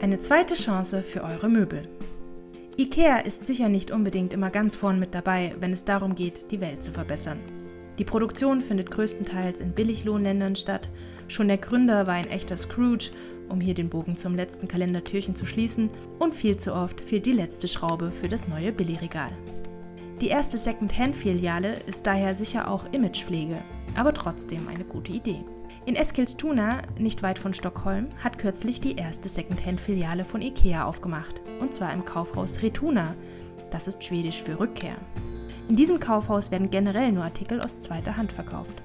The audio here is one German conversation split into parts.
Eine zweite Chance für eure Möbel. IKEA ist sicher nicht unbedingt immer ganz vorn mit dabei, wenn es darum geht, die Welt zu verbessern. Die Produktion findet größtenteils in Billiglohnländern statt. Schon der Gründer war ein echter Scrooge, um hier den Bogen zum letzten Kalendertürchen zu schließen, und viel zu oft fehlt die letzte Schraube für das neue Billigregal. Die erste Second-Hand-Filiale ist daher sicher auch Imagepflege, aber trotzdem eine gute Idee. In Eskilstuna, nicht weit von Stockholm, hat kürzlich die erste Second-Hand-Filiale von IKEA aufgemacht, und zwar im Kaufhaus Retuna. Das ist schwedisch für Rückkehr. In diesem Kaufhaus werden generell nur Artikel aus zweiter Hand verkauft.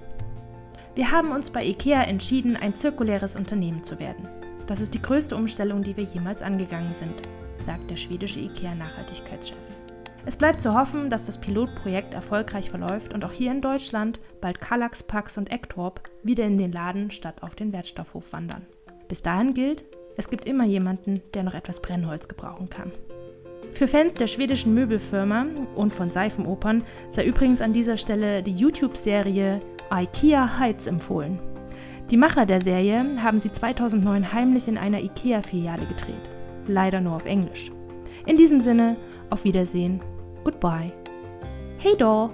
Wir haben uns bei IKEA entschieden, ein zirkuläres Unternehmen zu werden. Das ist die größte Umstellung, die wir jemals angegangen sind, sagt der schwedische IKEA-Nachhaltigkeitschef. Es bleibt zu hoffen, dass das Pilotprojekt erfolgreich verläuft und auch hier in Deutschland bald Kallax, Pax und Ektorp wieder in den Laden statt auf den Wertstoffhof wandern. Bis dahin gilt, es gibt immer jemanden, der noch etwas Brennholz gebrauchen kann. Für Fans der schwedischen Möbelfirma und von Seifenopern sei übrigens an dieser Stelle die YouTube-Serie IKEA Heights empfohlen. Die Macher der Serie haben sie 2009 heimlich in einer IKEA-Filiale gedreht. Leider nur auf Englisch. In diesem Sinne, auf Wiedersehen, goodbye. Hey doll!